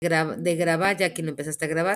de grabar, ya que no empezaste a grabar.